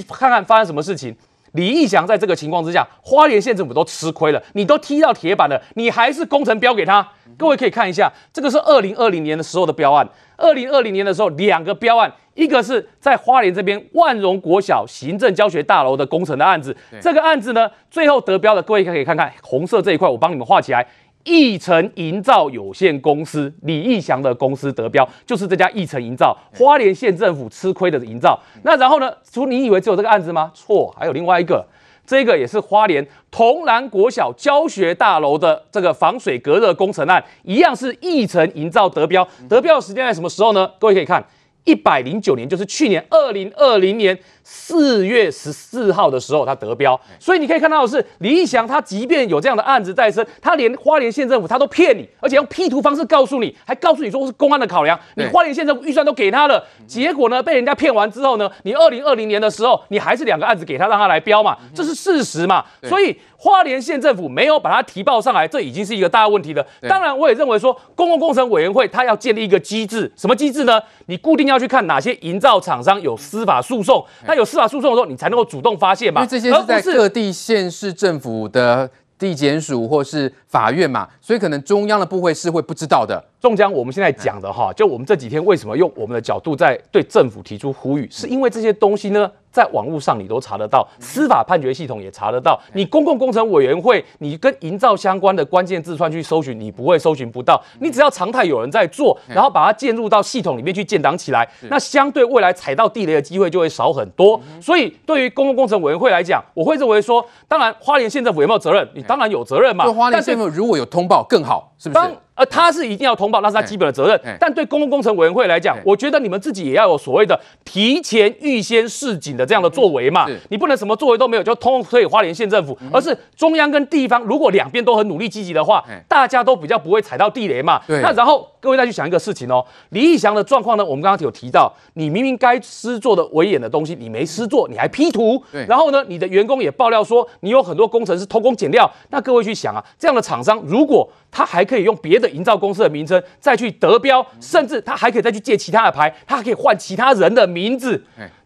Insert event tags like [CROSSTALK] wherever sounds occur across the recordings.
去看看发生什么事情。李义祥在这个情况之下，花莲县政府都吃亏了，你都踢到铁板了，你还是工程标给他。各位可以看一下，这个是二零二零年的时候的标案。二零二零年的时候，两个标案，一个是在花莲这边万荣国小行政教学大楼的工程的案子。这个案子呢，最后得标的，各位可以看看红色这一块，我帮你们画起来。义成营造有限公司，李义祥的公司得标，就是这家义成营造，花莲县政府吃亏的营造。那然后呢？除你以为只有这个案子吗？错，还有另外一个，这个也是花莲同兰国小教学大楼的这个防水隔热工程案，一样是义成营造得标。得标的时间在什么时候呢？各位可以看。一百零九年，就是去年二零二零年四月十四号的时候，他得标。所以你可以看到的是，李义祥他即便有这样的案子在身，他连花莲县政府他都骗你，而且用 P 图方式告诉你，还告诉你说是公安的考量。你花莲县政府预算都给他了，结果呢，被人家骗完之后呢，你二零二零年的时候，你还是两个案子给他，让他来标嘛，这是事实嘛。所以花莲县政府没有把它提报上来，这已经是一个大问题了。当然，我也认为说，公共工程委员会它要建立一个机制，什么机制呢？你固定要。要去看哪些营造厂商有司法诉讼，那有司法诉讼的时候，你才能够主动发现嘛。因为这些是在各地县市政府的地检署或是法院嘛，所以可能中央的部会是会不知道的。仲江，我们现在讲的哈，就我们这几天为什么用我们的角度在对政府提出呼吁，是因为这些东西呢？在网络上你都查得到，司法判决系统也查得到。你公共工程委员会，你跟营造相关的关键字串去搜寻，你不会搜寻不到。你只要常态有人在做，然后把它建入到系统里面去建档起来，那相对未来踩到地雷的机会就会少很多。所以对于公共工程委员会来讲，我会认为说，当然花莲县政府有没有责任？你当然有责任嘛。花莲县政府如果有通报更好，是不是？呃，他是一定要通报，那是他基本的责任。但对公共工程委员会来讲，我觉得你们自己也要有所谓的提前预先示警的这样的作为嘛。你不能什么作为都没有就通通推给花莲县政府，而是中央跟地方如果两边都很努力积极的话，大家都比较不会踩到地雷嘛。那然后各位再去想一个事情哦，李义祥的状况呢，我们刚刚有提到，你明明该施做的维演的东西你没施做，你还 P 图，然后呢，你的员工也爆料说你有很多工程是偷工减料。那各位去想啊，这样的厂商如果他还可以用别的营造公司的名称再去得标，甚至他还可以再去借其他的牌，他还可以换其他人的名字。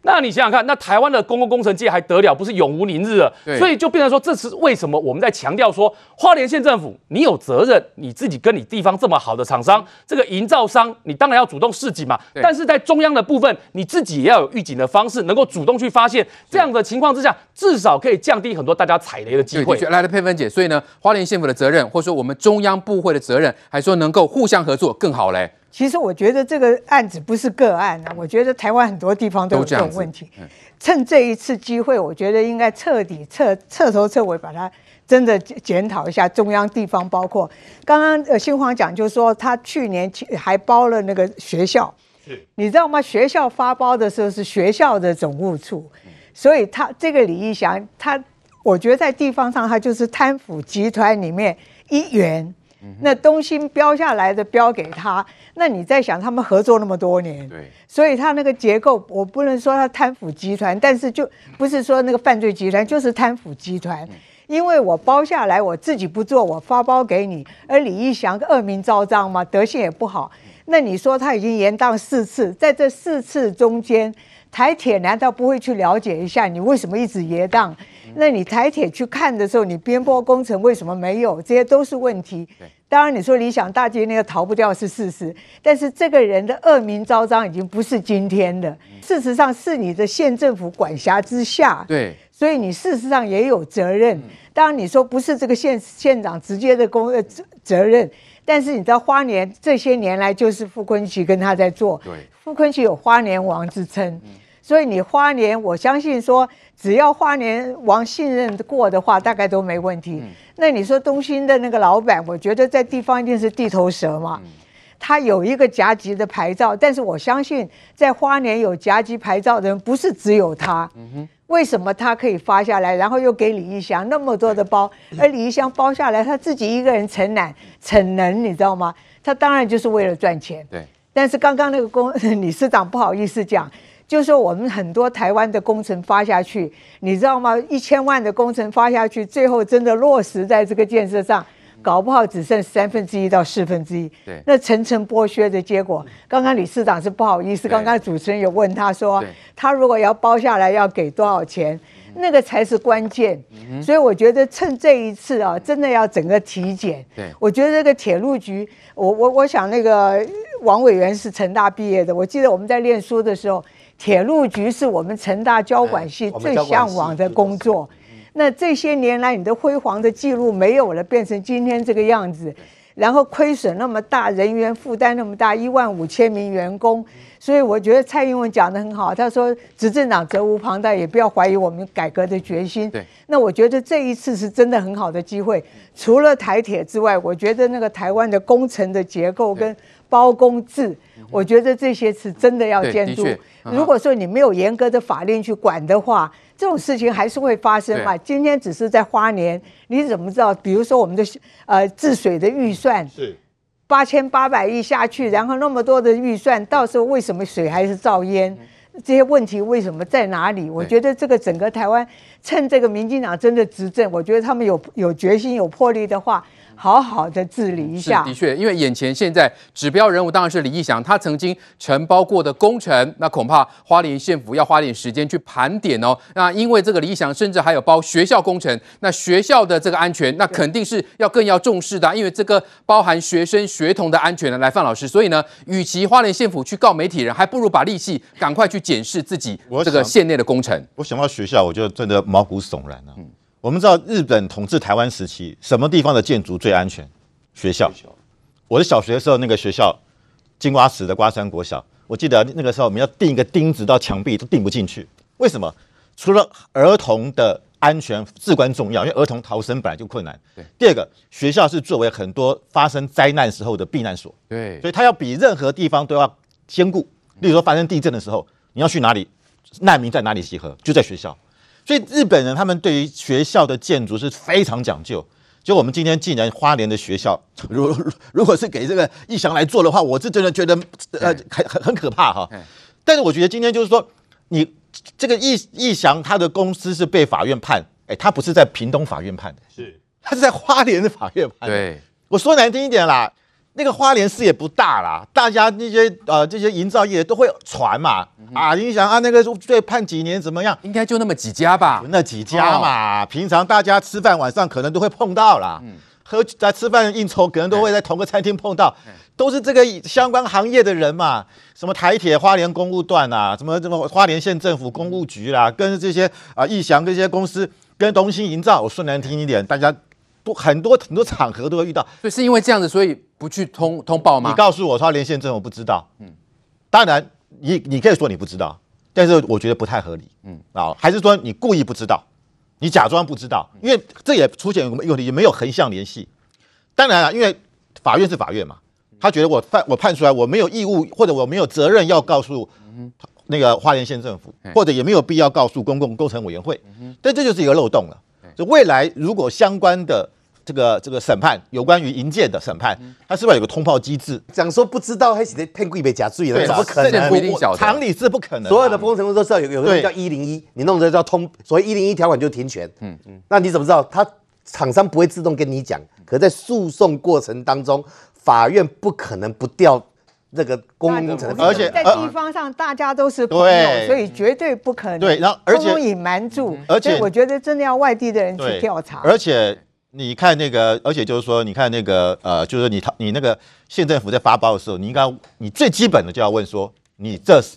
那你想想看，那台湾的公共工程界还得了？不是永无宁日了？所以就变成说，这是为什么我们在强调说，花莲县政府你有责任，你自己跟你地方这么好的厂商，这个营造商，你当然要主动示警嘛。但是在中央的部分，你自己也要有预警的方式，能够主动去发现这样的情况之下，至少可以降低很多大家踩雷的机会。来了，佩芬姐，所以呢，花莲县府的责任，或者说我们中央部会的责任，还说能够互相合作更好嘞。其实我觉得这个案子不是个案啊，我觉得台湾很多地方都有这种问题。趁这一次机会，我觉得应该彻底彻彻头彻尾把它真的检讨一下，中央地方包括刚刚呃新华讲，就是说他去年还包了那个学校，你知道吗？学校发包的时候是学校的总务处，所以他这个李义祥，他我觉得在地方上他就是贪腐集团里面一员。那东西标下来的标给他，那你在想他们合作那么多年，对，所以他那个结构，我不能说他贪腐集团，但是就不是说那个犯罪集团，就是贪腐集团。因为我包下来，我自己不做，我发包给你，而李义祥恶名昭彰嘛，德性也不好。那你说他已经延宕四次，在这四次中间，台铁难道不会去了解一下你为什么一直延宕？那你台铁去看的时候，你边坡工程为什么没有？这些都是问题。当然，你说理想大街那个逃不掉是事实，但是这个人的恶名昭彰已经不是今天的。事实上，是你的县政府管辖之下，对，所以你事实上也有责任。当然，你说不是这个县县长直接的公呃责责任，但是你知道花莲这些年来就是傅昆萁跟他在做，对，傅昆萁有花莲王之称，所以你花莲，我相信说。只要花莲王信任过的话，大概都没问题。那你说东兴的那个老板，我觉得在地方一定是地头蛇嘛。他有一个甲级的牌照，但是我相信在花莲有甲级牌照的人不是只有他。为什么他可以发下来，然后又给李义祥那么多的包，而 [LAUGHS] 李义祥包下来他自己一个人承揽逞能，你知道吗？他当然就是为了赚钱。对。但是刚刚那个公 [LAUGHS] 理事长不好意思讲。就是说，我们很多台湾的工程发下去，你知道吗？一千万的工程发下去，最后真的落实在这个建设上，搞不好只剩三分之一到四分之一。对，那层层剥削的结果，刚刚李市长是不好意思，刚刚主持人有问他说，他如果要包下来要给多少钱？那个才是关键。所以我觉得趁这一次啊，真的要整个体检。对，我觉得这个铁路局，我我我想那个王委员是成大毕业的，我记得我们在念书的时候，铁路局是我们成大交管系最向往的工作。那这些年来，你的辉煌的记录没有了，变成今天这个样子，然后亏损那么大，人员负担那么大，一万五千名员工，所以我觉得蔡英文讲的很好，他说执政党责无旁贷，也不要怀疑我们改革的决心。对，那我觉得这一次是真的很好的机会，除了台铁之外，我觉得那个台湾的工程的结构跟包公制，我觉得这些是真的要监督。如果说你没有严格的法令去管的话，这种事情还是会发生嘛？今天只是在花莲，你怎么知道？比如说我们的呃治水的预算是八千八百亿下去，然后那么多的预算，到时候为什么水还是照淹？这些问题为什么在哪里？我觉得这个整个台湾趁这个民进党真的执政，我觉得他们有有决心、有魄力的话。好好的治理一下。的确，因为眼前现在指标人物当然是李义祥，他曾经承包过的工程，那恐怕花莲县府要花点时间去盘点哦。那因为这个李义祥甚至还有包学校工程，那学校的这个安全，那肯定是要更要重视的，因为这个包含学生学童的安全呢。来，范老师，所以呢，与其花莲县府去告媒体人，还不如把力气赶快去检视自己这个县内的工程。我想到学校，我就真的毛骨悚然了。嗯。我们知道日本统治台湾时期，什么地方的建筑最安全？学校。我的小学的时候，那个学校金瓜石的瓜山国小，我记得那个时候我们要钉一个钉子到墙壁都钉不进去。为什么？除了儿童的安全至关重要，因为儿童逃生本来就困难。对。第二个，学校是作为很多发生灾难时候的避难所。对。所以它要比任何地方都要坚固。例如说发生地震的时候，你要去哪里？难民在哪里集合？就在学校。所以日本人他们对于学校的建筑是非常讲究。就我们今天既然花莲的学校，[LAUGHS] 如如果是给这个义祥来做的话，我是真的觉得呃很很很可怕哈。但是我觉得今天就是说，你这个义义祥他的公司是被法院判，哎，他不是在屏东法院判的，是他是在花莲的法院判的。对，我说难听一点啦。那个花莲市也不大啦，大家那些呃这些营造业都会传嘛，嗯、啊，你想啊那个最判几年怎么样？应该就那么几家吧，那几家嘛，哦、平常大家吃饭晚上可能都会碰到啦，嗯、喝在吃饭应酬可能都会在同个餐厅碰到，嗯、都是这个相关行业的人嘛，什么台铁花莲公务段啊，什么什么花莲县政府公务局啦，跟这些啊义祥这些公司跟东兴营造，我说难听一点，大家。不很多很多场合都会遇到，所以是因为这样子，所以不去通通报吗？你告诉我，花莲县政府不知道。嗯，当然，你你可以说你不知道，但是我觉得不太合理。嗯啊，还是说你故意不知道，你假装不知道，因为这也出现有也没有横向联系。当然了，因为法院是法院嘛，他觉得我判我判出来，我没有义务或者我没有责任要告诉那个花莲县政府，或者也没有必要告诉公共工程委员会。但这就是一个漏洞了。就未来如果相关的。这个这个审判有关于银建的审判，它是不是有个通报机制？讲说不知道还是得骗贵被假罪了，怎么可能？不一定晓，常理是不可能。所有的工程都知道有有个人叫一零一，你弄的叫通，所谓一零一条款就停权。嗯嗯，那你怎么知道？他厂商不会自动跟你讲，可在诉讼过程当中，法院不可能不调这个工程，而且在地方上大家都是朋友，所以绝对不可能。对，然后而且隐瞒住，而且我觉得真的要外地的人去调查，而且。你看那个，而且就是说，你看那个，呃，就是你他你那个县政府在发包的时候，你应该你最基本的就要问说，你这是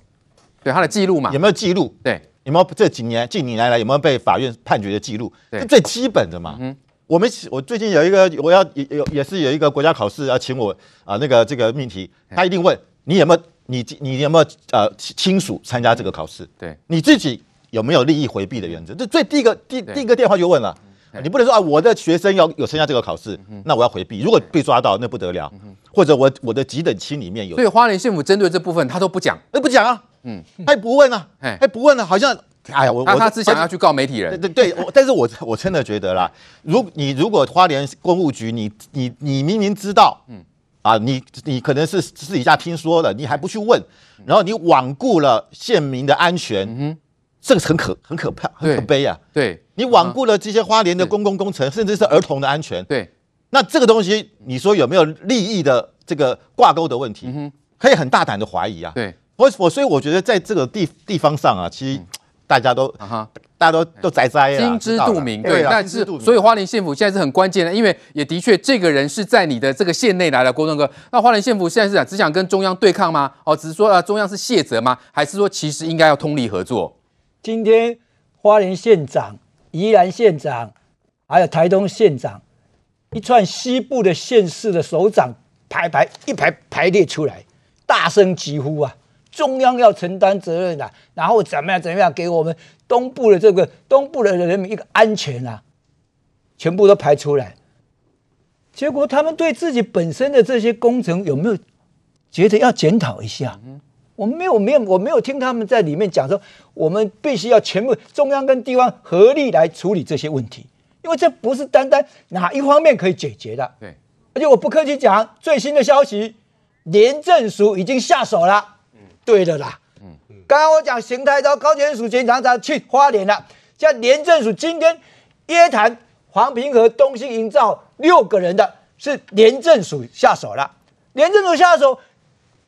对他的记录嘛？有没有记录？对，有没有这几年近年来有没有被法院判决的记录？对，最基本的嘛。嗯，我们我最近有一个，我要有也是有一个国家考试要请我啊，那个这个命题，他一定问你有没有你你有没有呃亲属参加这个考试？对，你自己有没有利益回避的原则？这最第一个第第一个电话就问了。你不能说啊，我的学生要有参加这个考试，那我要回避。如果被抓到，那不得了。或者我我的几等亲里面有。所以花莲县府针对这部分，他都不讲，那不讲啊，嗯，他也不问啊，他不问啊，好像，哎呀，我我他只想要去告媒体人。对对，但是我我真的觉得啦，如你如果花莲公务局，你你你明明知道，嗯，啊，你你可能是私底下听说的，你还不去问，然后你罔顾了县民的安全。嗯这个很可很可怕，很可悲啊！对，你罔顾了这些花莲的公共工程，甚至是儿童的安全。对，那这个东西，你说有没有利益的这个挂钩的问题？嗯、可以很大胆的怀疑啊。对，我我所以我觉得在这个地地方上啊，其实大家都、嗯、大家都都宅宅啊，心知肚明。对，但是所以花莲县府现在是很关键的，因为也的确这个人是在你的这个县内来的，国栋哥。那花莲县府现在是想只想跟中央对抗吗？哦，只是说啊，中央是卸责吗？还是说其实应该要通力合作？今天花莲县长、宜兰县长，还有台东县长。一串西部的县市的首长排排一排排列出来，大声疾呼啊！中央要承担责任啊！然后怎么样怎么样给我们东部的这个东部的人民一个安全啊！全部都排出来，结果他们对自己本身的这些工程有没有觉得要检讨一下？我们没有没有我没有听他们在里面讲说，我们必须要全部中央跟地方合力来处理这些问题。因为这不是单单哪一方面可以解决的。对，而且我不客气讲，最新的消息，廉政署已经下手了。嗯，对的啦。嗯嗯，刚刚我讲邢台到高检署检察长去花莲了，像廉政署今天约谈黄平和东兴营造六个人的，是廉政署下手了。廉政署下手，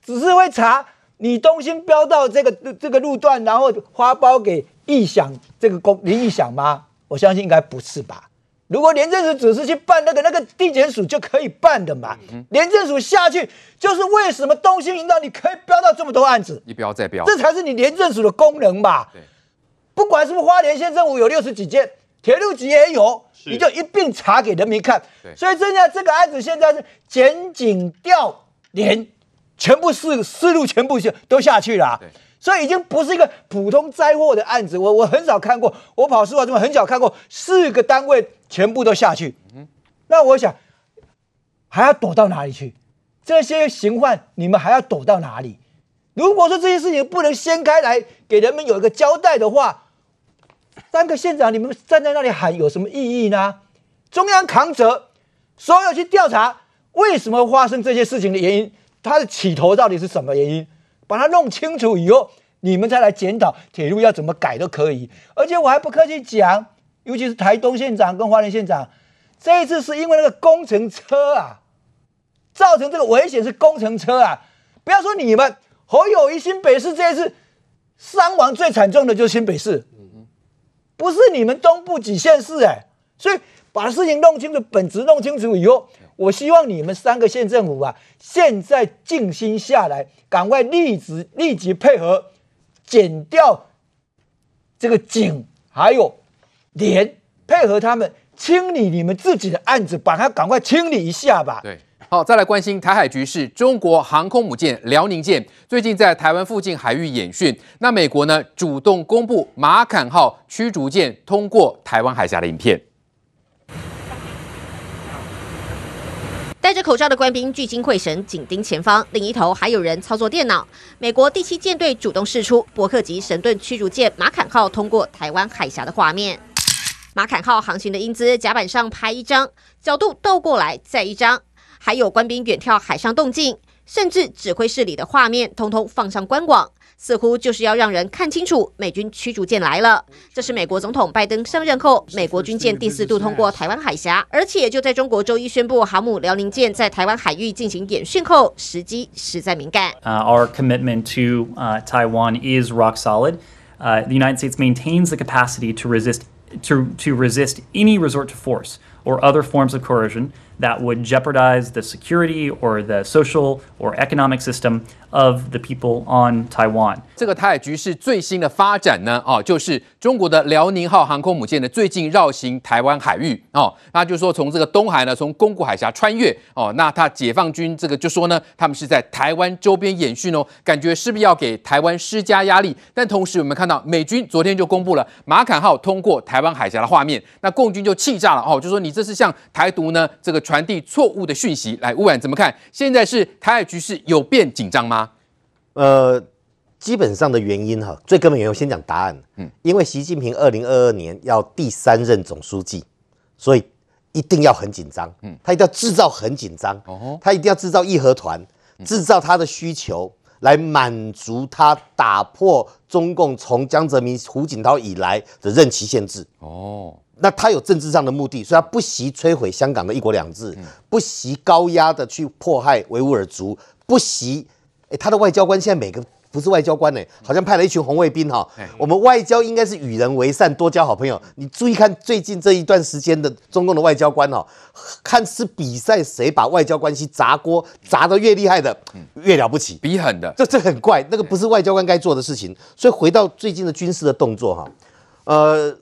只是会查你东兴标到这个这个路段，然后花包给义祥这个公林义祥吗？我相信应该不是吧？如果廉政署只是去办那个那个地检署就可以办的嘛？廉政署下去就是为什么东兴营造你可以标到这么多案子？一标再标，这才是你廉政署的功能吧？对，不管是不是花莲县政府有六十几件，铁路局也有，你就一并查给人民看。所以现在这个案子现在是检警调联全部思思路全部都下去了啊。所以已经不是一个普通灾祸的案子，我我很少看过，我跑司法中很少看过四个单位全部都下去。那我想还要躲到哪里去？这些刑犯你们还要躲到哪里？如果说这些事情不能掀开来给人们有一个交代的话，三个县长你们站在那里喊有什么意义呢？中央扛责，所有去调查为什么发生这些事情的原因，它的起头到底是什么原因？把它弄清楚以后，你们再来检讨铁路要怎么改都可以。而且我还不客气讲，尤其是台东县长跟花莲县长，这一次是因为那个工程车啊，造成这个危险是工程车啊。不要说你们侯友宜新北市这一次伤亡最惨重的就是新北市，不是你们东部几县市哎。所以把事情弄清楚，本质弄清楚以后。我希望你们三个县政府啊，现在静心下来，赶快立即立即配合，减掉这个警还有连配合他们清理你们自己的案子，把它赶快清理一下吧。对，好，再来关心台海局势，中国航空母舰辽宁舰最近在台湾附近海域演训，那美国呢主动公布马坎号驱逐舰通过台湾海峡的影片。戴着口罩的官兵聚精会神，紧盯前方，另一头还有人操作电脑。美国第七舰队主动试出伯克级神盾驱逐舰马坎号通过台湾海峡的画面。马坎号航行的英姿，甲板上拍一张，角度倒过来再一张，还有官兵远眺海上动静，甚至指挥室里的画面，通通放上官网。似乎就是要让人看清楚美军驱逐舰来了。这是美国总统拜登上任后，美国军舰第四度通过台湾海峡，而且就在中国周一宣布航母辽宁舰在台湾海域进行演训后，时机实在敏感。Uh, our commitment to uh, Taiwan is rock solid. Uh, the United States maintains the capacity to resist to to resist any resort to force or other forms of coercion that would jeopardize the security or the social or economic system. Of the people on Taiwan，这个台海局势最新的发展呢，哦，就是中国的辽宁号航空母舰呢，最近绕行台湾海域，哦，那就是说从这个东海呢，从宫古海峡穿越，哦，那他解放军这个就说呢，他们是在台湾周边演训哦，感觉是不是要给台湾施加压力？但同时我们看到美军昨天就公布了马坎号通过台湾海峡的画面，那共军就气炸了，哦，就说你这是向台独呢这个传递错误的讯息，来，污染怎么看？现在是台海局势有变紧张吗？呃，基本上的原因哈，最根本原因我先讲答案。嗯，因为习近平二零二二年要第三任总书记，所以一定要很紧张。嗯，他一定要制造很紧张。哦，他一定要制造义和团，制造他的需求，来满足他打破中共从江泽民、胡锦涛以来的任期限制。哦。那他有政治上的目的，所以他不惜摧毁香港的一国两制，不惜高压的去迫害维吾尔族，不惜，哎，他的外交官现在每个。不是外交官呢、欸，好像派了一群红卫兵哈。我们外交应该是与人为善，多交好朋友。你注意看最近这一段时间的中共的外交官哈，看是比赛谁把外交关系砸锅砸得越厉害的，越了不起，比狠的。这这很怪，那个不是外交官该做的事情。所以回到最近的军事的动作哈，呃，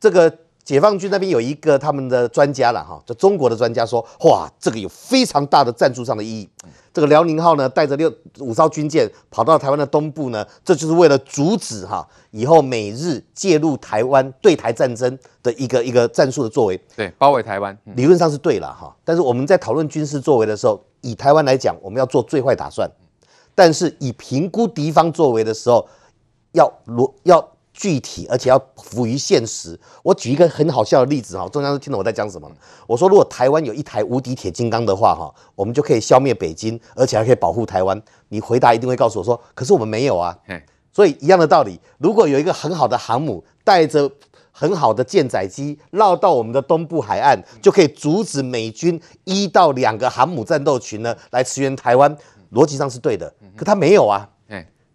这个。解放军那边有一个他们的专家了哈，就中国的专家说，哇，这个有非常大的战术上的意义。这个辽宁号呢，带着六五艘军舰跑到台湾的东部呢，这就是为了阻止哈以后美日介入台湾对台战争的一个一个战术的作为。对，包围台湾，理论上是对了哈。但是我们在讨论军事作为的时候，以台湾来讲，我们要做最坏打算；但是以评估敌方作为的时候，要罗要。具体而且要符于现实。我举一个很好笑的例子哈，中央都听懂我在讲什么了。我说，如果台湾有一台无敌铁金刚的话哈，我们就可以消灭北京，而且还可以保护台湾。你回答一定会告诉我说，可是我们没有啊。所以一样的道理，如果有一个很好的航母，带着很好的舰载机绕到我们的东部海岸，就可以阻止美军一到两个航母战斗群呢来驰援台湾。逻辑上是对的，可他没有啊。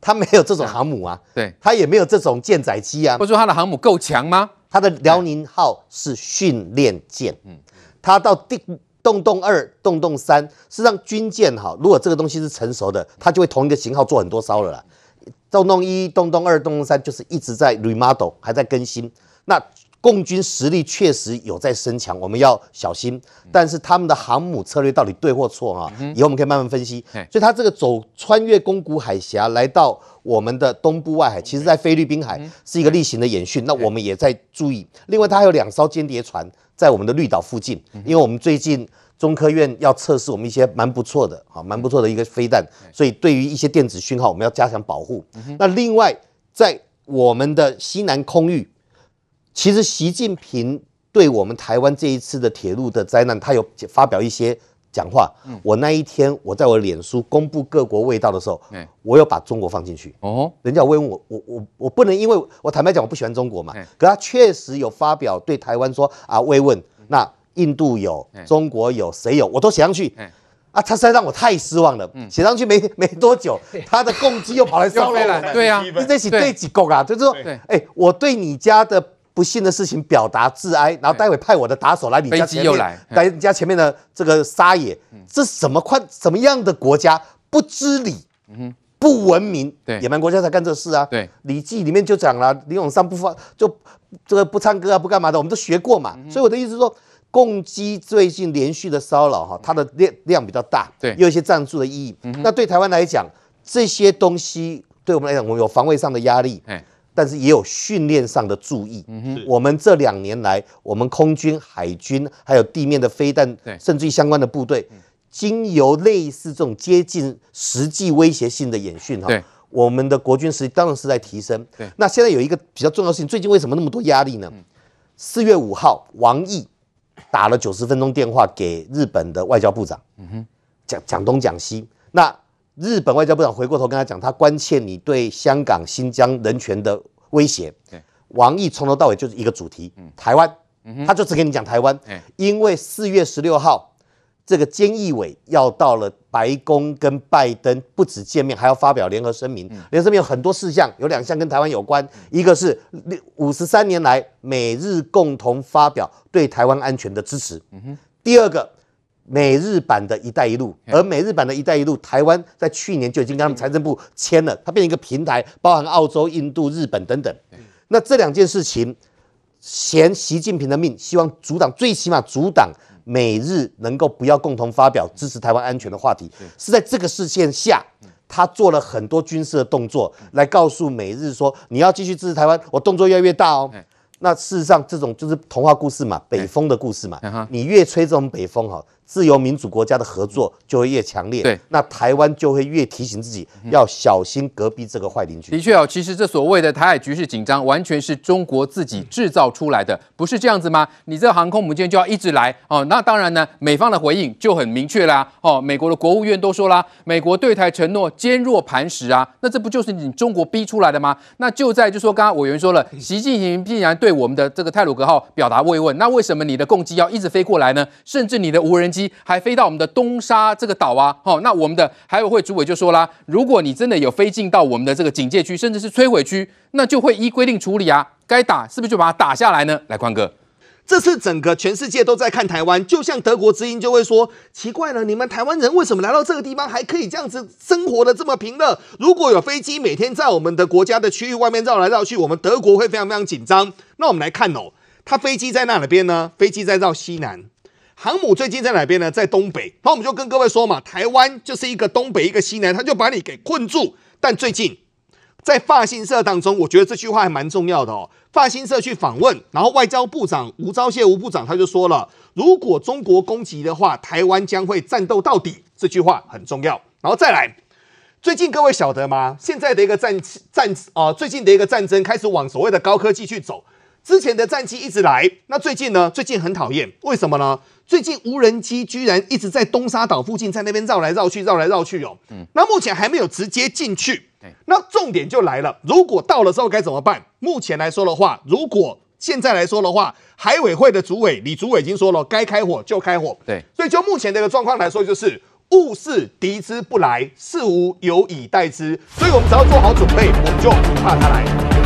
他没有这种航母啊，对，他也没有这种舰载机啊。或者说他的航母够强吗？他的辽宁号是训练舰，嗯，他到第洞洞二、洞洞三，实际上军舰哈，如果这个东西是成熟的，他就会同一个型号做很多艘了啦。洞洞一、洞洞二、洞洞三就是一直在 remodel，还在更新。那共军实力确实有在升强，我们要小心。但是他们的航母策略到底对或错啊？以后我们可以慢慢分析。所以他这个走穿越宫古海峡来到我们的东部外海，其实在菲律宾海是一个例行的演训。那我们也在注意。另外，它还有两艘间谍船在我们的绿岛附近，因为我们最近中科院要测试我们一些蛮不错的啊，蛮不错的一个飞弹，所以对于一些电子讯号，我们要加强保护。那另外，在我们的西南空域。其实习近平对我们台湾这一次的铁路的灾难，他有发表一些讲话。我那一天我在我脸书公布各国味道的时候，我有把中国放进去。哦，人家会问我，我我我不能，因为我坦白讲，我不喜欢中国嘛。可他确实有发表对台湾说啊，慰问。那印度有，中国有，谁有？我都写上去。啊，他实在让我太失望了。写上去没没多久，他的共机又跑来骚扰我。对呀，你这是对几个啊？就是说，哎，我对你家的。不幸的事情表达致哀，然后待会派我的打手来你家前面，来你家前面的这个撒野，这什么宽什么样的国家？不知礼，不文明，野蛮国家才干这事啊！对，《礼记》里面就讲了，李永上不发就这个不唱歌啊，不干嘛的，我们都学过嘛。所以我的意思是说，共机最近连续的骚扰哈，它的量量比较大，对，有一些战术的意义。那对台湾来讲，这些东西对我们来讲，我们有防卫上的压力。但是也有训练上的注意。嗯，我们这两年来，我们空军、海军还有地面的飞弹，甚至于相关的部队，经由类似这种接近实际威胁性的演训，哈，我们的国军实力当然是在提升。对，那现在有一个比较重要的事情，最近为什么那么多压力呢？四月五号，王毅打了九十分钟电话给日本的外交部长，嗯哼，讲讲东讲西，那。日本外交部长回过头跟他讲，他关切你对香港、新疆人权的威胁。王毅从头到尾就是一个主题，台湾，他就只跟你讲台湾。因为四月十六号，这个菅义伟要到了白宫跟拜登不止见面，还要发表联合声明。联合声明有很多事项，有两项跟台湾有关，一个是五十三年来美日共同发表对台湾安全的支持。第二个。美日版的一带一路，而美日版的一带一路，台湾在去年就已经跟他们财政部签了，它变成一个平台，包含澳洲、印度、日本等等。那这两件事情，嫌习近平的命，希望阻挡，最起码阻挡美日能够不要共同发表支持台湾安全的话题。是在这个事件下，他做了很多军事的动作，来告诉美日说，你要继续支持台湾，我动作越来越大哦。那事实上，这种就是童话故事嘛，北风的故事嘛。你越吹这种北风哈，自由民主国家的合作就会越强烈。对，那台湾就会越提醒自己要小心隔壁这个坏邻居。的确哦，其实这所谓的台海局势紧张，完全是中国自己制造出来的，不是这样子吗？你这航空母舰就要一直来哦？那当然呢，美方的回应就很明确啦。哦，美国的国务院都说啦，美国对台承诺坚若磐石啊，那这不就是你中国逼出来的吗？那就在就说刚刚委员说了，习近平必然对我们的这个泰鲁格号表达慰问，那为什么你的共机要一直飞过来呢？甚至你的无人机还飞到我们的东沙这个岛啊？哦，那我们的海委会主委就说啦，如果你真的有飞进到我们的这个警戒区，甚至是摧毁区，那就会依规定处理啊，该打是不是就把它打下来呢？来，宽哥。这次整个全世界都在看台湾，就像德国之音就会说：奇怪了，你们台湾人为什么来到这个地方还可以这样子生活的这么平乐？如果有飞机每天在我们的国家的区域外面绕来绕去，我们德国会非常非常紧张。那我们来看哦，它飞机在哪边呢？飞机在绕西南，航母最近在哪边呢？在东北。那我们就跟各位说嘛，台湾就是一个东北一个西南，它就把你给困住。但最近在法新社当中，我觉得这句话还蛮重要的哦。法新社去访问，然后外交部长吴钊燮吴部长他就说了，如果中国攻击的话，台湾将会战斗到底。这句话很重要。然后再来，最近各位晓得吗？现在的一个战战啊、最近的一个战争开始往所谓的高科技去走。之前的战机一直来，那最近呢？最近很讨厌，为什么呢？最近无人机居然一直在东沙岛附近，在那边绕来绕去，绕来绕去哦。嗯，那目前还没有直接进去。那重点就来了，如果到了之后该怎么办？目前来说的话，如果现在来说的话，海委会的主委李主委已经说了，该开火就开火。对，所以就目前这个状况来说，就是物是敌之不来，事无有以待之。所以我们只要做好准备，我们就不怕他来。